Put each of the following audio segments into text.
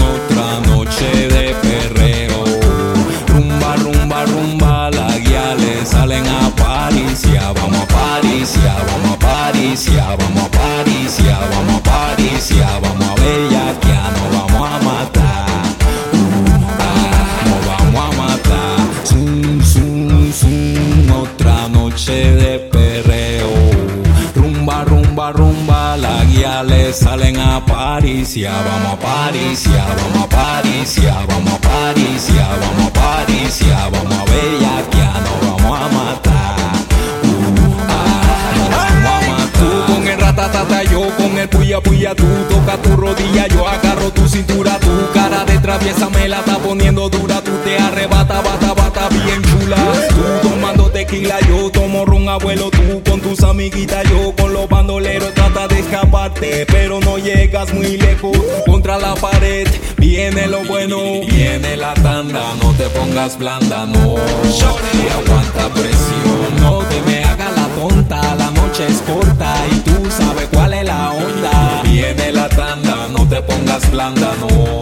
Otra noche de perreo. Rumba, rumba, rumba, salen a Paricia. Vamos a Paricia, vamos a Paricia, vamos a Paricia, vamos a Paricia, vamos a Bellaquia, nos vamos a matar. Uh, ah, vamos a matar. Tú con el ratatata, yo con el puya puya, tú toca tu rodilla, yo agarro tu cintura, tu cara de traviesa me la está poniendo dura, tú te arrebata, bata, bata, bien chula. Tú tomando tequila, yo tomo ron, abuelo, tú con tus amiguitas, yo con los bandoleros, pero no llegas muy lejos, contra la pared, viene lo bueno, viene la tanda, no te pongas blanda, no, y aguanta presión, no te me hagas la tonta, la noche es corta y tú sabes cuál es la onda, viene la tanda, no te pongas blanda, no,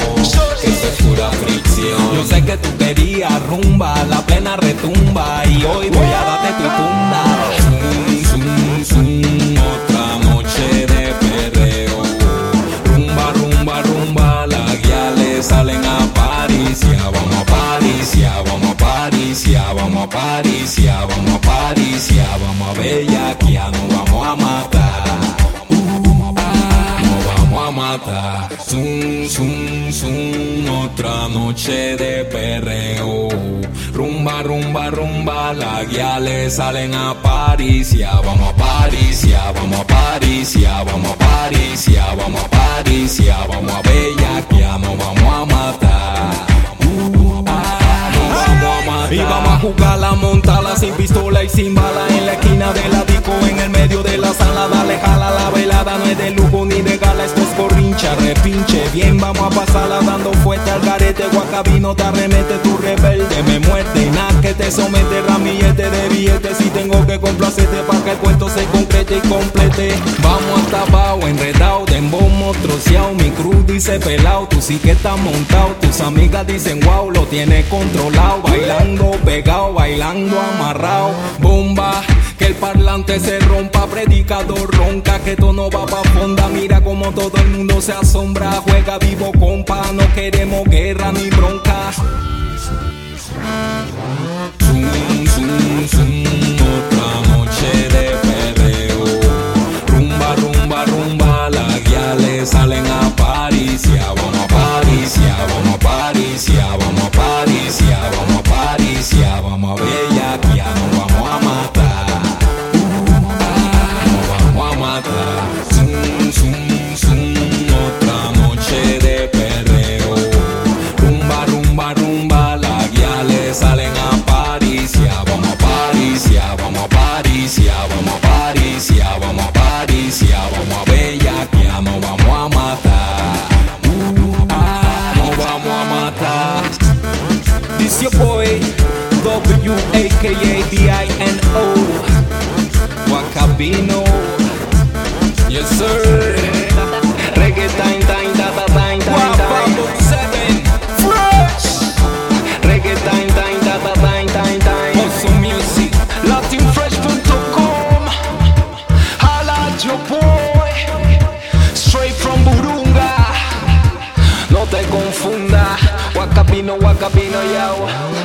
que es pura fricción, yo sé que tú querías rumba, la plena retumba y hoy voy a darte tu tunda. A Bellaquia, nos vamos a matar. Uh, ah, nos vamos a matar. Zum, zum, zum, otra noche de perreo. Rumba, rumba, rumba, la guía le salen a Paricia. Vamos a Paricia, vamos a Paricia, vamos a Paricia, vamos a Paricia, vamos a Bellaquia, nos vamos a matar. Uh, ah, nos vamos a matar. Y vamos a jugar la montada sin pistola y sin repinche. Bien, vamos a pasarla dando fuerte al garete. Guacabino te arremete, tu rebelde me muerde. Nada que te somete, ramillete de billetes. Si tengo que complacerte para que el cuento se concrete y complete. Vamos hasta abajo, enredado, de embombo, troceado. Mi cruz dice pelado, tú sí que estás montado. Tus amigas dicen wow, lo tienes controlado. Bailando pegado, bailando amarrado. Bomba. Que el parlante se rompa, predicador ronca, que todo no va pa' fonda. Mira como todo el mundo se asombra, juega vivo compa, no queremos guerra ni bronca. Rumba, rumba, rumba, la guía le salen a Wakabino. Yes, sir. Reggae time, time, da, da, time, time, time. Fresh. Reggae time, time, da, da, time, time, time. Music. LatinFresh.com. Holla at your boy. Straight from Burunga. No te confunda. Wakabino, Wakabino, yao.